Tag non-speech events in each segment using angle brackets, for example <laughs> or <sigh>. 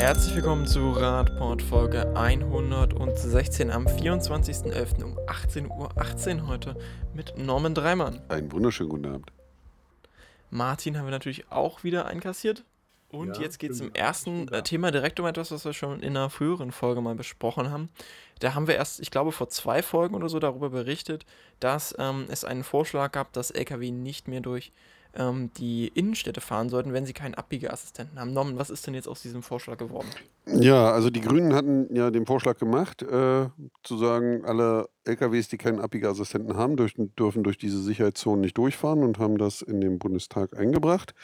Herzlich willkommen zu Radport Folge 116 am 24.11. um 18.18 Uhr 18 heute mit Norman Dreimann. Einen wunderschönen guten Abend. Martin haben wir natürlich auch wieder einkassiert. Und Ja, jetzt geht es im stimmt. ersten äh, Thema direkt um etwas, was wir schon in einer früheren Folge mal besprochen haben. Da haben wir erst, ich glaube, vor zwei Folgen oder so darüber berichtet, dass ähm, es einen Vorschlag gab, dass Lkw nicht mehr durch ähm, die Innenstädte fahren sollten, wenn sie keinen Abbiegeassistenten haben. Norman, was ist denn jetzt aus diesem Vorschlag geworden? Ja, also die Grünen hatten ja den Vorschlag gemacht, äh, zu sagen, alle LKWs, die keinen Abbiegeassistenten haben, durch, dürfen durch diese Sicherheitszonen nicht durchfahren und haben das in den Bundestag eingebracht.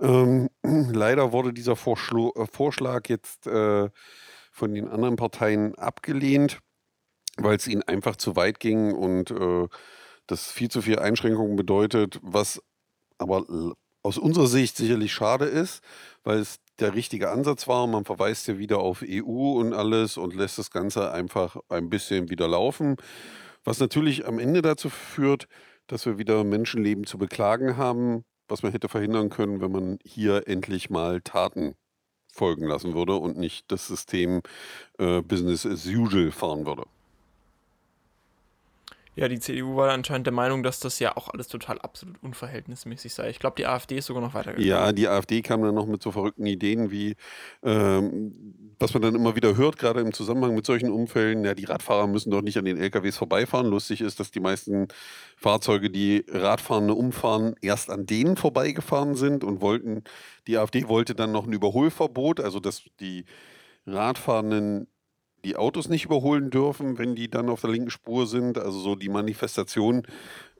Ähm, <clears throat> leider wurde dieser Vorschlo äh, Vorschlag jetzt äh, von den anderen Parteien abgelehnt, weil es ihnen einfach zu weit ging und äh, das viel zu viel Einschränkungen bedeutet, was aber aus unserer Sicht sicherlich schade ist, weil es der richtige Ansatz war. Man verweist ja wieder auf EU und alles und lässt das Ganze einfach ein bisschen wieder laufen. Was natürlich am Ende dazu führt, dass wir wieder Menschenleben zu beklagen haben, was man hätte verhindern können, wenn man hier endlich mal Taten folgen lassen würde und nicht das System äh, Business as usual fahren würde. Ja, die CDU war anscheinend der Meinung, dass das ja auch alles total absolut unverhältnismäßig sei. Ich glaube, die AfD ist sogar noch weitergegangen. Ja, die AfD kam dann noch mit so verrückten Ideen wie, ähm, was man dann immer wieder hört, gerade im Zusammenhang mit solchen Unfällen, ja, die Radfahrer müssen doch nicht an den LKWs vorbeifahren. Lustig ist, dass die meisten Fahrzeuge, die Radfahrende umfahren, erst an denen vorbeigefahren sind und wollten, die AfD wollte dann noch ein Überholverbot, also dass die Radfahrenden die Autos nicht überholen dürfen, wenn die dann auf der linken Spur sind. Also so die Manifestation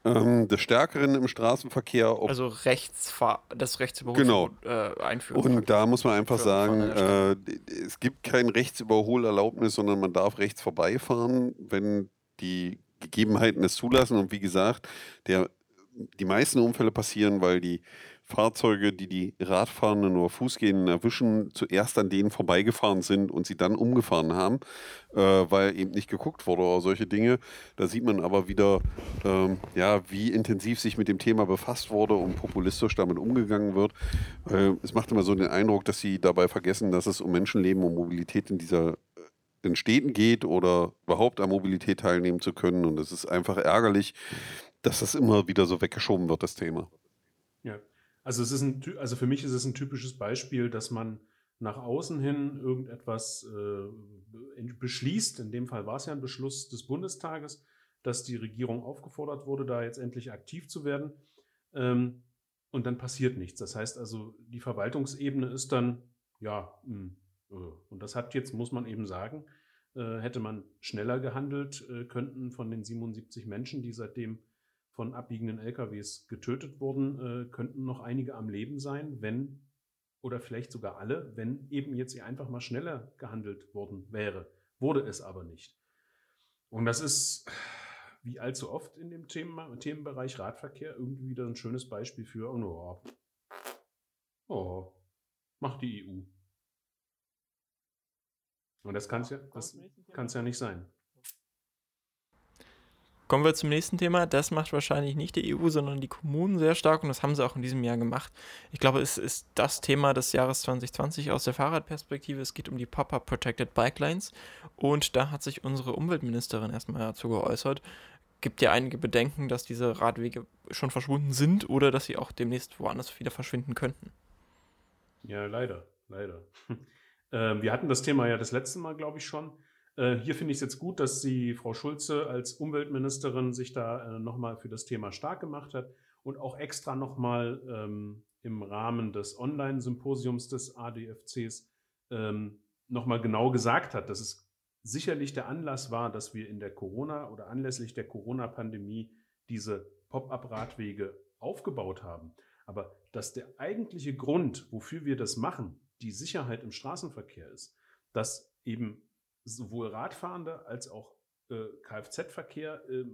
ähm, des Stärkeren im Straßenverkehr, Also Rechtsfahr das Rechtsüberholverbot Genau. äh, einführen. Und da muss man einfach Für sagen, äh, es gibt kein Rechtsüberholerlaubnis, sondern man darf rechts vorbeifahren, wenn die Gegebenheiten es zulassen. Und wie gesagt, der, die meisten Unfälle passieren, weil die Fahrzeuge, die die Radfahrenden oder Fußgehenden erwischen, zuerst an denen vorbeigefahren sind und sie dann umgefahren haben, äh, weil eben nicht geguckt wurde oder solche Dinge. Da sieht man aber wieder, ähm, ja, wie intensiv sich mit dem Thema befasst wurde und populistisch damit umgegangen wird. Äh, es macht immer so den Eindruck, dass sie dabei vergessen, dass es um Menschenleben und Mobilität in dieser äh, in Städten geht oder überhaupt an Mobilität teilnehmen zu können. Und es ist einfach ärgerlich, dass das immer wieder so weggeschoben wird, das Thema. Ja, also es ist ein, also für mich ist es ein typisches Beispiel, dass man nach außen hin irgendetwas äh, beschließt. In dem Fall war es ja ein Beschluss des Bundestages, dass die Regierung aufgefordert wurde, da jetzt endlich aktiv zu werden. Ähm, und dann passiert nichts. Das heißt also, die Verwaltungsebene ist dann, ja, mh, äh, und das hat jetzt, muss man eben sagen, äh, hätte man schneller gehandelt, äh, könnten von den 77 Menschen, die seitdem von abbiegenden LKWs getötet wurden, äh, könnten noch einige am Leben sein, wenn, oder vielleicht sogar alle, wenn eben jetzt hier einfach mal schneller gehandelt worden wäre. Wurde es aber nicht. Und das ist, wie allzu oft in dem Thema, Themenbereich Radverkehr, irgendwie wieder ein schönes Beispiel für, oh, no, oh macht die EU. Und das kann es ja, das kann's ja nicht sein. Kommen wir zum nächsten Thema. Das macht wahrscheinlich nicht die EU, sondern die Kommunen sehr stark und das haben sie auch in diesem Jahr gemacht. Ich glaube, es ist das Thema des Jahres 2020 aus der Fahrradperspektive. Es geht um die Pop-Up Protected Bike Lanes und da hat sich unsere Umweltministerin erstmal dazu geäußert. Gibt ja einige Bedenken, dass diese Radwege schon verschwunden sind oder dass sie auch demnächst woanders wieder verschwinden könnten. Ja, leider, leider. <laughs> Ähm, wir hatten das Thema ja das letzte Mal, glaube ich, schon. Äh, hier finde ich es jetzt gut, dass die Frau Schulze als Umweltministerin sich da äh, nochmal für das Thema stark gemacht hat und auch extra nochmal ähm, im Rahmen des Online-Symposiums des ADFCs ähm, nochmal genau gesagt hat, dass es sicherlich der Anlass war, dass wir in der Corona oder anlässlich der Corona-Pandemie diese Pop-up-Radwege aufgebaut haben. Aber dass der eigentliche Grund, wofür wir das machen, die Sicherheit im Straßenverkehr ist, dass eben sowohl Radfahrende als auch äh, Kfz-Verkehr äh,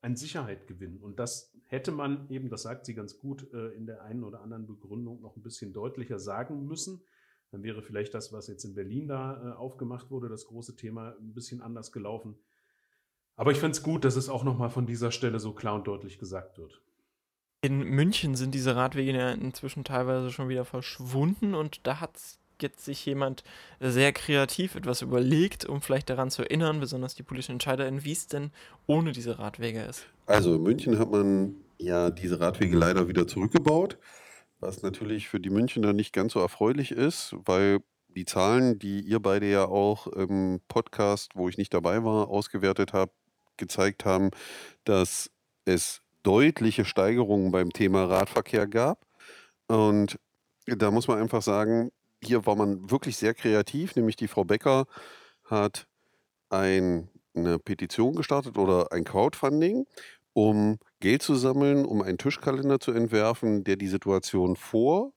an Sicherheit gewinnen. Und das hätte man eben, das sagt sie ganz gut, äh, in der einen oder anderen Begründung noch ein bisschen deutlicher sagen müssen. Dann wäre vielleicht das, was jetzt in Berlin da äh, aufgemacht wurde, das große Thema, ein bisschen anders gelaufen. Aber ich finde es gut, dass es auch nochmal von dieser Stelle so klar und deutlich gesagt wird. In München sind diese Radwege ja inzwischen teilweise schon wieder verschwunden und da gibt jetzt sich jemand sehr kreativ etwas überlegt, um vielleicht daran zu erinnern, besonders die politischen EntscheiderInnen, wie es denn ohne diese Radwege ist? Also in München hat man ja diese Radwege leider wieder zurückgebaut, was natürlich für die Münchner nicht ganz so erfreulich ist, weil die Zahlen, die ihr beide ja auch im Podcast, wo ich nicht dabei war, ausgewertet habt, gezeigt haben, dass es deutliche Steigerungen beim Thema Radverkehr gab. Und da muss man einfach sagen, hier war man wirklich sehr kreativ, nämlich die Frau Becker hat ein, eine Petition gestartet oder ein Crowdfunding, um Geld zu sammeln, um einen Tischkalender zu entwerfen, der die Situation vor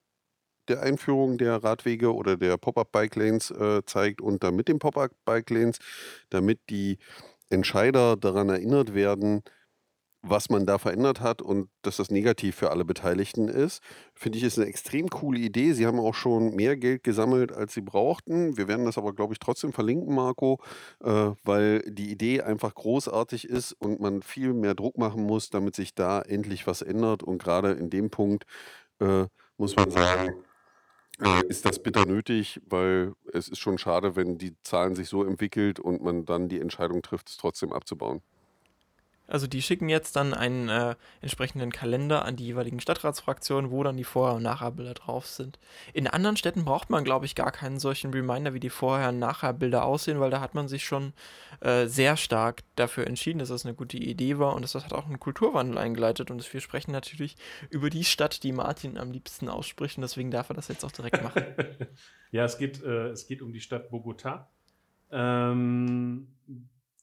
der Einführung der Radwege oder der Pop-up-Bike-Lanes äh, zeigt und dann mit den Pop-up-Bike-Lanes, damit die Entscheider daran erinnert werden, was man da verändert hat und dass das negativ für alle Beteiligten ist, finde ich, ist eine extrem coole Idee. Sie haben auch schon mehr Geld gesammelt, als sie brauchten. Wir werden das aber, glaube ich, trotzdem verlinken, Marco, äh, weil die Idee einfach großartig ist und man viel mehr Druck machen muss, damit sich da endlich was ändert. Und gerade in dem Punkt äh, muss man sagen, äh, ist das bitter nötig, weil es ist schon schade, wenn die Zahlen sich so entwickelt und man dann die Entscheidung trifft, es trotzdem abzubauen. Also die schicken jetzt dann einen äh, entsprechenden Kalender an die jeweiligen Stadtratsfraktionen, wo dann die Vorher- und Nachherbilder drauf sind. In anderen Städten braucht man, glaube ich, gar keinen solchen Reminder, wie die Vorher- und Nachherbilder aussehen, weil da hat man sich schon äh, sehr stark dafür entschieden, dass das eine gute Idee war und das hat auch einen Kulturwandel eingeleitet. Und wir sprechen natürlich über die Stadt, die Martin am liebsten ausspricht und deswegen darf er das jetzt auch direkt machen. <laughs> ja, es geht, äh, es geht um die Stadt Bogota. Ähm,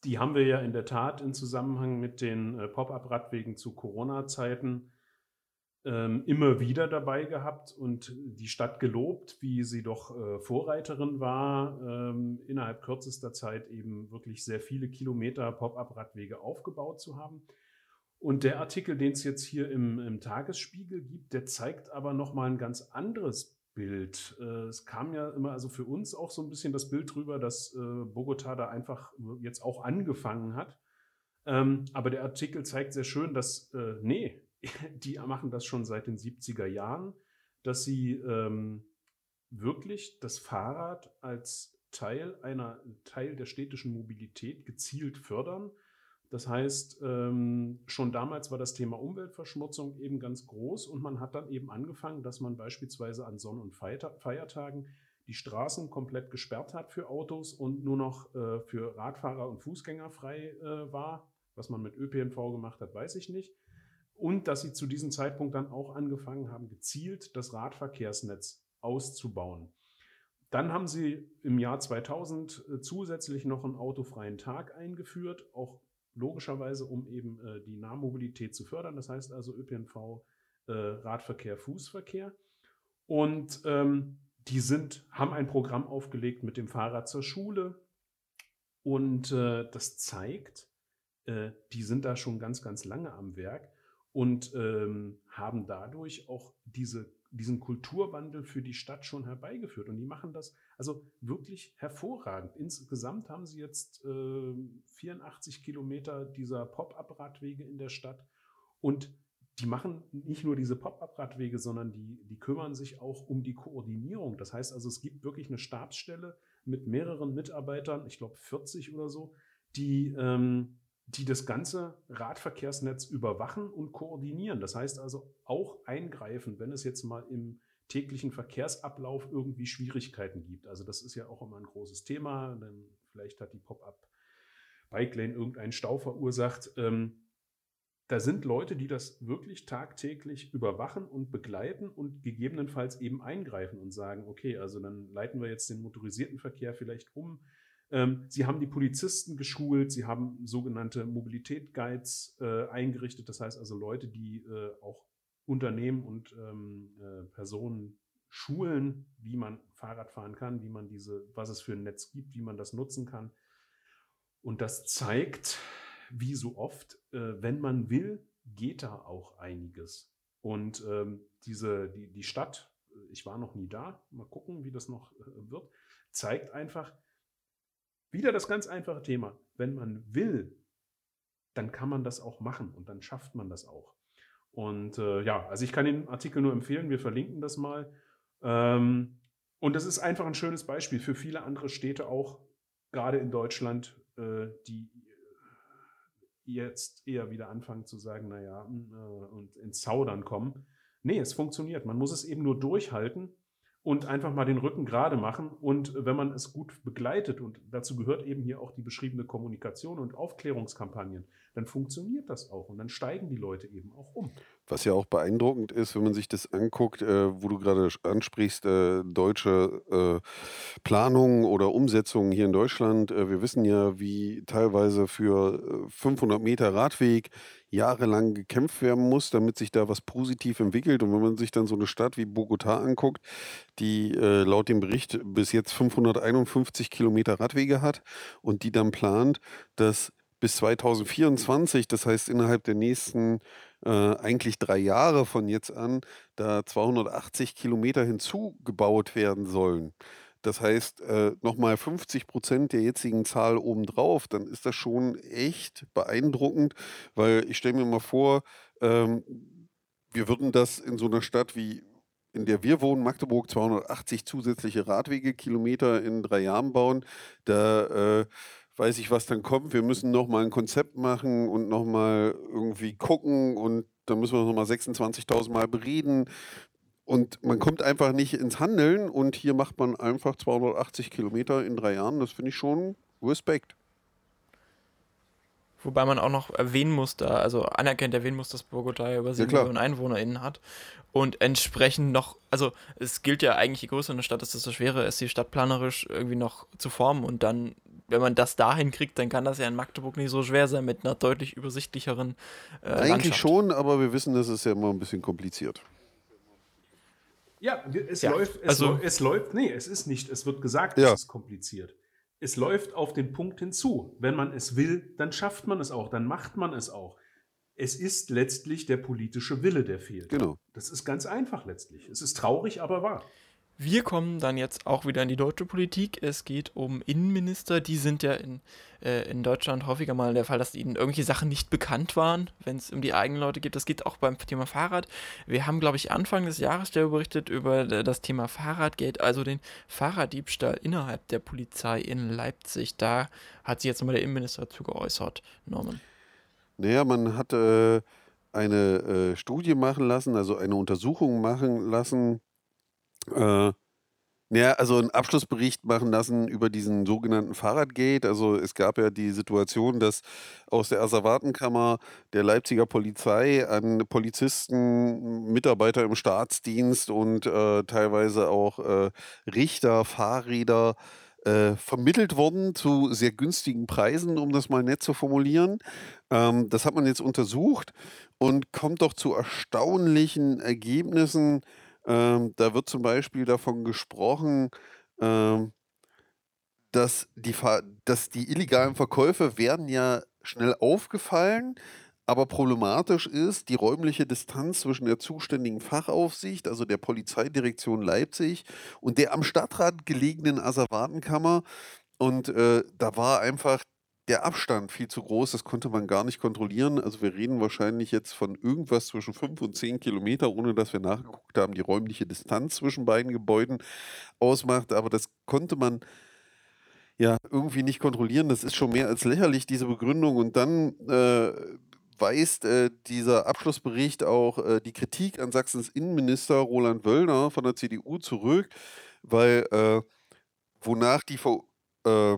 die haben wir ja in der Tat im Zusammenhang mit den äh, Pop-up-Radwegen zu Corona-Zeiten ähm, immer wieder dabei gehabt und die Stadt gelobt, wie sie doch äh, Vorreiterin war, ähm, innerhalb kürzester Zeit eben wirklich sehr viele Kilometer Pop-up-Radwege aufgebaut zu haben. Und der Artikel, den es jetzt hier im, im Tagesspiegel gibt, der zeigt aber nochmal ein ganz anderes Bild. Äh, es kam ja immer also für uns auch so ein bisschen das Bild drüber, dass äh, Bogota da einfach jetzt auch angefangen hat. Ähm, aber der Artikel zeigt sehr schön, dass, äh, nee, <laughs> die machen das schon seit den 70er Jahren, dass sie ähm, wirklich das Fahrrad als Teil einer Teil der städtischen Mobilität gezielt fördern das heißt, ähm, schon damals war das Thema Umweltverschmutzung eben ganz groß und man hat dann eben angefangen, dass man beispielsweise an Sonn- und Feiertagen die Straßen komplett gesperrt hat für Autos und nur noch äh, für Radfahrer und Fußgänger frei äh, war. Was man mit ÖPNV gemacht hat, weiß ich nicht. Und dass sie zu diesem Zeitpunkt dann auch angefangen haben, gezielt das Radverkehrsnetz auszubauen. Dann haben sie im Jahr 2000 äh, zusätzlich noch einen autofreien Tag eingeführt, auch logischerweise, um eben äh, die Nahmobilität zu fördern. Das heißt also ÖPNV, äh, Radverkehr, Fußverkehr. Und ähm, die sind, haben ein Programm aufgelegt mit dem Fahrrad zur Schule. Und äh, das zeigt, äh, die sind da schon ganz, ganz lange am Werk und ähm, haben dadurch auch diese diesen Kulturwandel für die Stadt schon herbeigeführt. Und die machen das also wirklich hervorragend. Insgesamt haben sie jetzt äh, 84 Kilometer dieser Pop-up-Radwege in der Stadt. Und die machen nicht nur diese Pop-up-Radwege, sondern die, die kümmern sich auch um die Koordinierung. Das heißt also, es gibt wirklich eine Stabsstelle mit mehreren Mitarbeitern, ich glaube 40 oder so, die ähm, die das ganze Radverkehrsnetz überwachen und koordinieren. Das heißt also auch eingreifen, wenn es jetzt mal im täglichen Verkehrsablauf irgendwie Schwierigkeiten gibt. Also das ist ja auch immer ein großes Thema, denn vielleicht hat die Pop-up Bike Lane irgendeinen Stau verursacht. Ähm, da sind Leute, die das wirklich tagtäglich überwachen und begleiten und gegebenenfalls eben eingreifen und sagen, okay, also dann leiten wir jetzt den motorisierten Verkehr vielleicht um ähm, sie haben die Polizisten geschult, sie haben sogenannte Mobilität-Guides äh, eingerichtet, das heißt also Leute, die äh, auch Unternehmen und ähm, äh, Personen schulen, wie man Fahrrad fahren kann, wie man diese, was es für ein Netz gibt, wie man das nutzen kann. Und das zeigt, wie so oft, äh, wenn man will, geht da auch einiges. Und ähm, diese, die, die Stadt, ich war noch nie da, mal gucken, wie das noch äh, wird, zeigt einfach, wieder das ganz einfache Thema. Wenn man will, dann kann man das auch machen und dann schafft man das auch. Und äh, ja, also ich kann den Artikel nur empfehlen, wir verlinken das mal. Ähm, Und das ist einfach ein schönes Beispiel für viele andere Städte auch, gerade in Deutschland, äh, die jetzt eher wieder anfangen zu sagen, naja, hm, äh, und ins Zaudern kommen. Nee, es funktioniert. Man muss es eben nur durchhalten und einfach mal den Rücken gerade machen. Und wenn man es gut begleitet, und dazu gehört eben hier auch die beschriebene Kommunikation und Aufklärungskampagnen, dann funktioniert das auch und dann steigen die Leute eben auch um. Was ja auch beeindruckend ist, wenn man sich das anguckt, äh, wo du gerade ansprichst, äh, deutsche äh, Planungen oder Umsetzungen hier in Deutschland. Äh, wir wissen ja, wie teilweise für 500 äh, Meter Radweg jahrelang gekämpft werden muss, damit sich da was positiv entwickelt. Und wenn man sich dann so eine Stadt wie Bogotá anguckt, die äh, laut dem Bericht bis jetzt 551 Kilometer Radwege hat und die dann plant, dass bis 2024, das heißt innerhalb der nächsten äh, eigentlich drei Jahre von jetzt an, da 280 Kilometer hinzugebaut werden sollen. Das heißt, äh, nochmal 50 Prozent der jetzigen Zahl obendrauf, dann ist das schon echt beeindruckend, weil ich stelle mir mal vor, ähm, wir würden das in so einer Stadt wie in der wir wohnen, Magdeburg, 280 zusätzliche Radwegekilometer in drei Jahren bauen. Da äh, weiß ich, was dann kommt. Wir müssen nochmal ein Konzept machen und nochmal irgendwie gucken und dann müssen wir nochmal 26.000 Mal bereden. Und man kommt einfach nicht ins Handeln und hier macht man einfach 280 Kilometer in drei Jahren. Das finde ich schon Respekt. Wobei man auch noch erwähnen muss, da, also anerkennt erwähnen muss, dass Bogotá ja über 7 ja, Millionen EinwohnerInnen hat. Und entsprechend noch, also es gilt ja eigentlich, je größer eine Stadt ist, desto schwerer ist, sie stadtplanerisch irgendwie noch zu formen. Und dann, wenn man das dahin kriegt, dann kann das ja in Magdeburg nicht so schwer sein mit einer deutlich übersichtlicheren äh, Eigentlich Landschaft. schon, aber wir wissen, das ist ja immer ein bisschen kompliziert. Ja, es ja, läuft, es, also, es läuft, nee, es ist nicht, es wird gesagt, ja. es ist kompliziert es läuft auf den Punkt hinzu. Wenn man es will, dann schafft man es auch, dann macht man es auch. Es ist letztlich der politische Wille, der fehlt. Genau. Das ist ganz einfach letztlich. Es ist traurig, aber wahr. Wir kommen dann jetzt auch wieder in die deutsche Politik. Es geht um Innenminister. Die sind ja in, äh, in Deutschland häufiger mal der Fall, dass ihnen irgendwelche Sachen nicht bekannt waren, wenn es um die eigenen Leute geht. Das geht auch beim Thema Fahrrad. Wir haben, glaube ich, Anfang des Jahres darüber berichtet über das Thema Fahrradgeld, also den Fahrraddiebstahl innerhalb der Polizei in Leipzig. Da hat sich jetzt nochmal der Innenminister dazu geäußert, Norman. Naja, man hat äh, eine äh, Studie machen lassen, also eine Untersuchung machen lassen äh, ja, also einen Abschlussbericht machen lassen über diesen sogenannten Fahrradgate. Also es gab ja die Situation, dass aus der Asservatenkammer der Leipziger Polizei an Polizisten, Mitarbeiter im Staatsdienst und äh, teilweise auch äh, Richter, Fahrräder äh, vermittelt wurden zu sehr günstigen Preisen, um das mal nett zu formulieren. Ähm, das hat man jetzt untersucht und kommt doch zu erstaunlichen Ergebnissen ähm, da wird zum Beispiel davon gesprochen, ähm, dass, die, dass die illegalen Verkäufe werden ja schnell aufgefallen, aber problematisch ist die räumliche Distanz zwischen der zuständigen Fachaufsicht, also der Polizeidirektion Leipzig, und der am Stadtrat gelegenen Asservatenkammer. Und äh, da war einfach der Abstand viel zu groß, das konnte man gar nicht kontrollieren. Also wir reden wahrscheinlich jetzt von irgendwas zwischen 5 und 10 Kilometer, ohne dass wir nachgeguckt haben, die räumliche Distanz zwischen beiden Gebäuden ausmacht. Aber das konnte man ja irgendwie nicht kontrollieren. Das ist schon mehr als lächerlich, diese Begründung. Und dann äh, weist äh, dieser Abschlussbericht auch äh, die Kritik an Sachsens Innenminister Roland Wöllner von der CDU zurück, weil äh, wonach die äh,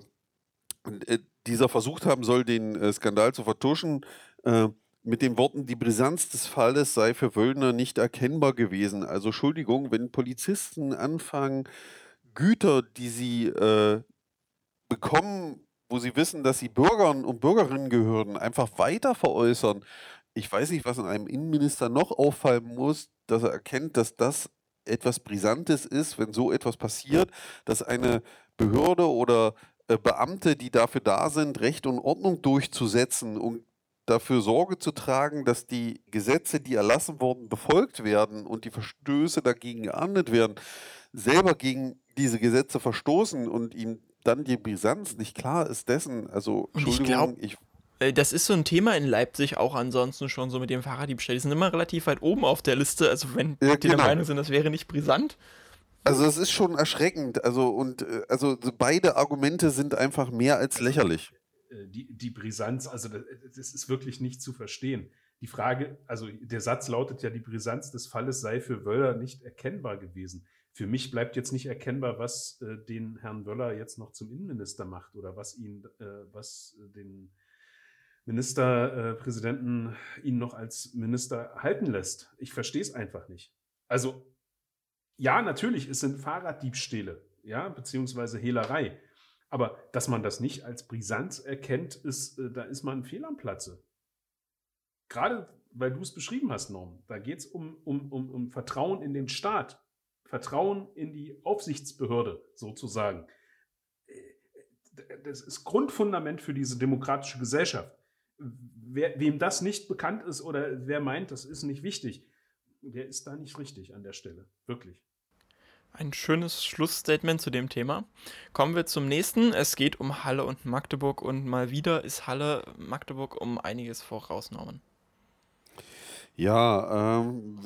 äh, dieser versucht haben soll, den äh, Skandal zu vertuschen, äh, mit den Worten, die Brisanz des Falles sei für Wöllner nicht erkennbar gewesen. Also Entschuldigung, wenn Polizisten anfangen, Güter, die sie äh, bekommen, wo sie wissen, dass sie Bürgern und Bürgerinnen gehören, einfach weiter veräußern. Ich weiß nicht, was in einem Innenminister noch auffallen muss, dass er erkennt, dass das etwas Brisantes ist, wenn so etwas passiert, dass eine Behörde oder Beamte, die dafür da sind, Recht und Ordnung durchzusetzen und dafür Sorge zu tragen, dass die Gesetze, die erlassen wurden, befolgt werden und die Verstöße dagegen geahndet werden, selber gegen diese Gesetze verstoßen und ihm dann die Brisanz nicht klar ist dessen. Also, Entschuldigung, ich, glaub, ich das ist so ein Thema in Leipzig auch ansonsten schon so mit dem Fahrraddiebstahl. Die sind immer relativ weit oben auf der Liste. Also wenn ja, die genau. der Meinung sind, das wäre nicht brisant, Also es ist schon erschreckend. Also und äh, also beide Argumente sind einfach mehr als lächerlich. Äh, die, die Brisanz, also das, das ist wirklich nicht zu verstehen. Die Frage, also der Satz lautet ja, die Brisanz des Falles sei für Wöller nicht erkennbar gewesen. Für mich bleibt jetzt nicht erkennbar, was äh, den Herrn Wöller jetzt noch zum Innenminister macht oder was ihn, äh, was den Ministerpräsidenten äh, ihn noch als Minister halten lässt. Ich verstehe es einfach nicht. Also ja, natürlich, es sind Fahrraddiebstähle, ja, beziehungsweise Hehlerei. Aber dass man das nicht als Brisanz erkennt, ist, äh, da ist man fehl am Platze. Gerade weil du es beschrieben hast, Norm, da geht es um, um, um, um Vertrauen in den Staat, Vertrauen in die Aufsichtsbehörde sozusagen. Äh, das ist Grundfundament für diese demokratische Gesellschaft. Wer, wem das nicht bekannt ist oder wer meint, das ist nicht wichtig, der ist da nicht richtig an der Stelle. Wirklich. Ein schönes Schlussstatement zu dem Thema. Kommen wir zum nächsten. Es geht um Halle und Magdeburg und mal wieder ist Halle Magdeburg um einiges vorausgenommen. Ja, ähm,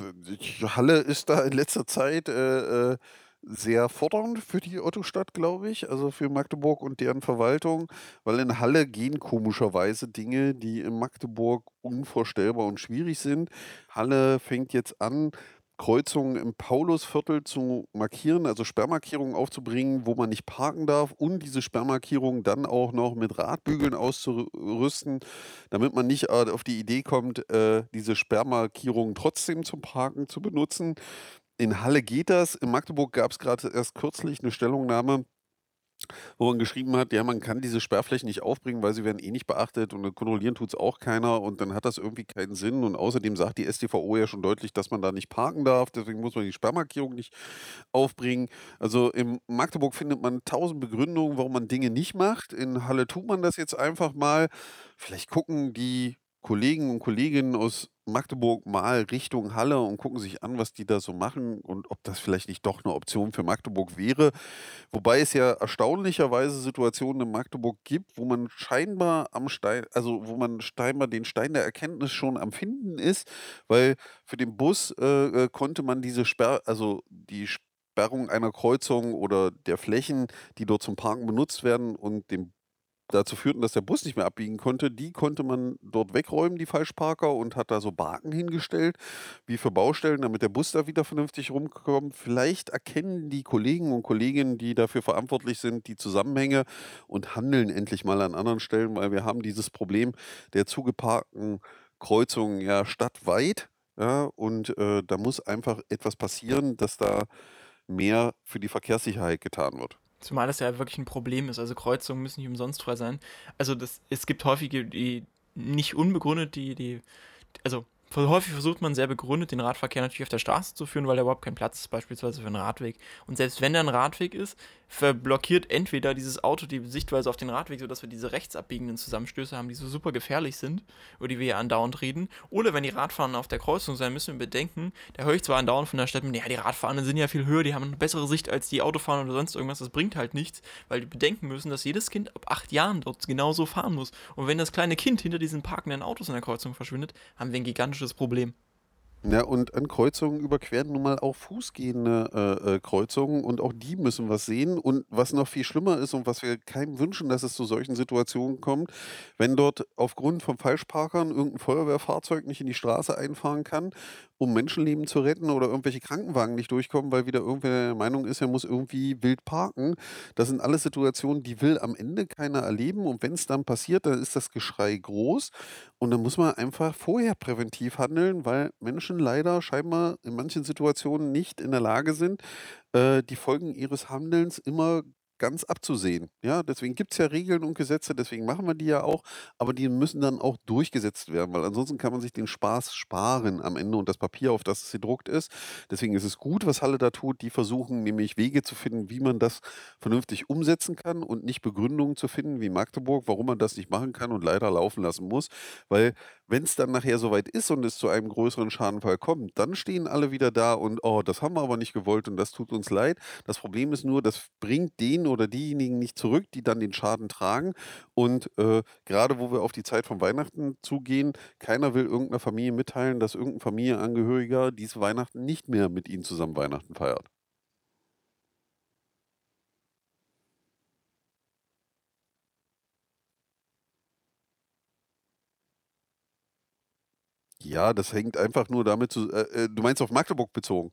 Halle ist da in letzter Zeit äh, äh, sehr fordernd für die Ottostadt, glaube ich, also für Magdeburg und deren Verwaltung, weil in Halle gehen komischerweise Dinge, die in Magdeburg unvorstellbar und schwierig sind. Halle fängt jetzt an, Kreuzungen im Paulusviertel zu markieren, also Sperrmarkierungen aufzubringen, wo man nicht parken darf und diese Sperrmarkierungen dann auch noch mit Radbügeln auszurüsten, damit man nicht äh, auf die Idee kommt, äh, diese Sperrmarkierungen trotzdem zum Parken zu benutzen. In Halle geht das. In Magdeburg gab es gerade erst kürzlich eine Stellungnahme wo man geschrieben hat, ja, man kann diese Sperrflächen nicht aufbringen, weil sie werden eh nicht beachtet und kontrollieren tut es auch keiner und dann hat das irgendwie keinen Sinn und außerdem sagt die STVO ja schon deutlich, dass man da nicht parken darf, deswegen muss man die Sperrmarkierung nicht aufbringen. Also in Magdeburg findet man tausend Begründungen, warum man Dinge nicht macht. In Halle tut man das jetzt einfach mal. Vielleicht gucken die Kollegen und Kolleginnen aus Magdeburg mal Richtung Halle und gucken sich an, was die da so machen und ob das vielleicht nicht doch eine Option für Magdeburg wäre. Wobei es ja erstaunlicherweise Situationen in Magdeburg gibt, wo man scheinbar am Stein, also wo man scheinbar den Stein der Erkenntnis schon am Finden ist, weil für den Bus äh, äh konnte man diese Sperr, also die Sperrung einer Kreuzung oder der Flächen, die dort zum Parken benutzt werden und dem dazu führten, dass der Bus nicht mehr abbiegen konnte, die konnte man dort wegräumen, die Falschparker, und hat da so Barken hingestellt, wie für Baustellen, damit der Bus da wieder vernünftig rumkommt. Vielleicht erkennen die Kollegen und Kolleginnen, die dafür verantwortlich sind, die Zusammenhänge und handeln endlich mal an anderen Stellen, weil wir haben dieses Problem der zugeparkten Kreuzungen ja stadtweit. Ja, und äh, da muss einfach etwas passieren, dass da mehr für die Verkehrssicherheit getan wird. Zumal das ja wirklich ein Problem ist. Also Kreuzungen müssen nicht umsonst frei sein. Also das, es gibt häufige, die nicht unbegründet, die, die, also häufig versucht man sehr begründet, den Radverkehr natürlich auf der Straße zu führen, weil da überhaupt kein Platz ist, beispielsweise für einen Radweg. Und selbst wenn da ein Radweg ist, verblockiert entweder dieses Auto die Sichtweise auf den Radweg, sodass wir diese rechtsabbiegenden Zusammenstöße haben, die so super gefährlich sind, über die wir ja andauernd reden. Oder wenn die Radfahrer auf der Kreuzung sein, müssen wir bedenken, da höre ich zwar andauernd von der Stadt, ja, die Radfahrenden sind ja viel höher, die haben eine bessere Sicht als die Autofahrer oder sonst irgendwas, das bringt halt nichts, weil die bedenken müssen, dass jedes Kind ab acht Jahren dort genauso fahren muss. Und wenn das kleine Kind hinter diesen parkenden Autos in der Kreuzung verschwindet, haben wir ein gigantisches Problem. Ja, und an Kreuzungen überqueren nun mal auch fußgehende äh, äh, Kreuzungen und auch die müssen was sehen. Und was noch viel schlimmer ist und was wir keinem wünschen, dass es zu solchen Situationen kommt, wenn dort aufgrund von Falschparkern irgendein Feuerwehrfahrzeug nicht in die Straße einfahren kann, um Menschenleben zu retten oder irgendwelche Krankenwagen nicht durchkommen, weil wieder irgendwer der Meinung ist, er muss irgendwie wild parken. Das sind alles Situationen, die will am Ende keiner erleben. Und wenn es dann passiert, dann ist das Geschrei groß. Und dann muss man einfach vorher präventiv handeln, weil Menschen leider scheinbar in manchen Situationen nicht in der Lage sind, äh, die Folgen ihres Handelns immer ganz abzusehen. Ja, deswegen gibt es ja Regeln und Gesetze, deswegen machen wir die ja auch, aber die müssen dann auch durchgesetzt werden, weil ansonsten kann man sich den Spaß sparen am Ende und das Papier, auf das es gedruckt ist. Deswegen ist es gut, was Halle da tut. Die versuchen nämlich Wege zu finden, wie man das vernünftig umsetzen kann und nicht Begründungen zu finden wie Magdeburg, warum man das nicht machen kann und leider laufen lassen muss, weil wenn es dann nachher soweit ist und es zu einem größeren Schadenfall kommt, dann stehen alle wieder da und oh, das haben wir aber nicht gewollt und das tut uns leid. Das Problem ist nur, das bringt den oder diejenigen nicht zurück, die dann den Schaden tragen. Und äh, gerade wo wir auf die Zeit von Weihnachten zugehen, keiner will irgendeiner Familie mitteilen, dass irgendein Familienangehöriger diese Weihnachten nicht mehr mit ihnen zusammen Weihnachten feiert. Ja, das hängt einfach nur damit zu. Äh, äh, du meinst auf Magdeburg bezogen?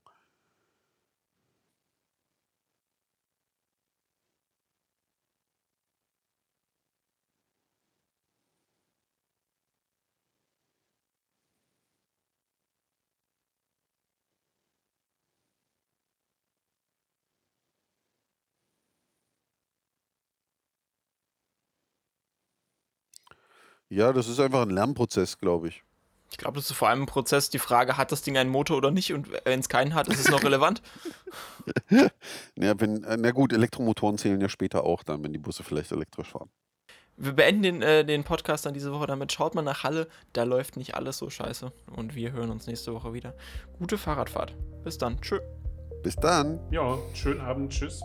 Ja, das ist einfach ein Lernprozess, glaube ich. Ich glaube, das ist vor allem ein Prozess, die Frage, hat das Ding einen Motor oder nicht? Und wenn es keinen hat, ist es noch relevant? <laughs> ja, wenn, äh, na gut, Elektromotoren zählen ja später auch dann, wenn die Busse vielleicht elektrisch fahren. Wir beenden den, äh, den Podcast dann diese Woche damit. Schaut mal nach Halle, da läuft nicht alles so scheiße. Und wir hören uns nächste Woche wieder. Gute Fahrradfahrt. Bis dann. Tschö. Bis dann. Ja, schönen Abend. Tschüss.